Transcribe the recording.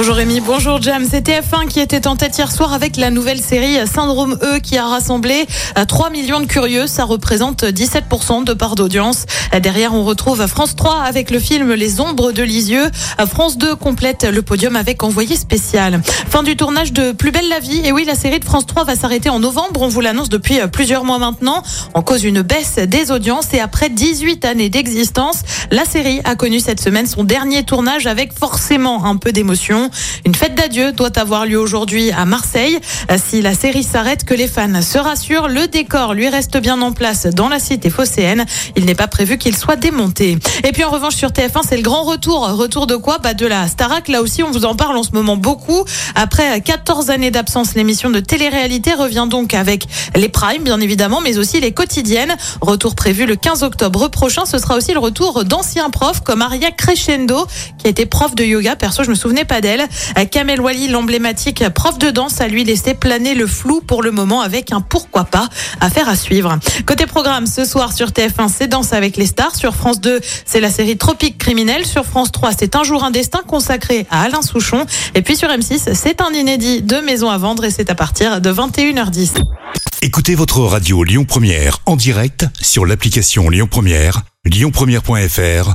Bonjour Rémi, bonjour Jam. C'est TF1 qui était en tête hier soir avec la nouvelle série Syndrome E qui a rassemblé euh, 3 millions de curieux. Ça représente 17% de part d'audience. Euh, Derrière, on retrouve France 3 avec le film Les Ombres de Lisieux. Euh, France 2 complète le podium avec Envoyé spécial. Fin du tournage de Plus belle la vie. Et oui, la série de France 3 va s'arrêter en novembre. On vous l'annonce depuis euh, plusieurs mois maintenant. En cause une baisse des audiences et après 18 années d'existence, la série a connu cette semaine son dernier tournage avec forcément un peu d'émotion. Une fête d'adieu doit avoir lieu aujourd'hui à Marseille. Euh, Si la série s'arrête, que les fans se rassurent, le décor lui reste bien en place dans la cité phocéenne. Il n'est pas prévu qu'il soit démonté. Et puis en revanche sur TF1, c'est le grand retour. Retour de quoi? Bah de la Starac. Là aussi, on vous en parle en ce moment beaucoup. Après 14 années d'absence, l'émission de télé-réalité revient donc avec les primes, bien évidemment, mais aussi les quotidiennes. Retour prévu le 15 octobre prochain. Ce sera aussi le retour d'anciens profs comme Aria Crescendo, qui a été prof de yoga. Perso, je me souvenais pas d'elle. Kamel Wally, l'emblématique prof de danse, a lui laissé planer le flou pour le moment avec un pourquoi pas à faire à suivre. Côté programme, ce soir sur TF1, c'est Danse avec les stars. Sur France 2, c'est la série Tropique criminel. Sur France 3, c'est Un jour un destin consacré à Alain Souchon. Et puis sur M6, c'est un inédit de Maison à vendre et c'est à partir de 21h10. Écoutez votre radio Lyon Première en direct sur l'application Lyon Première, lyonpremière.fr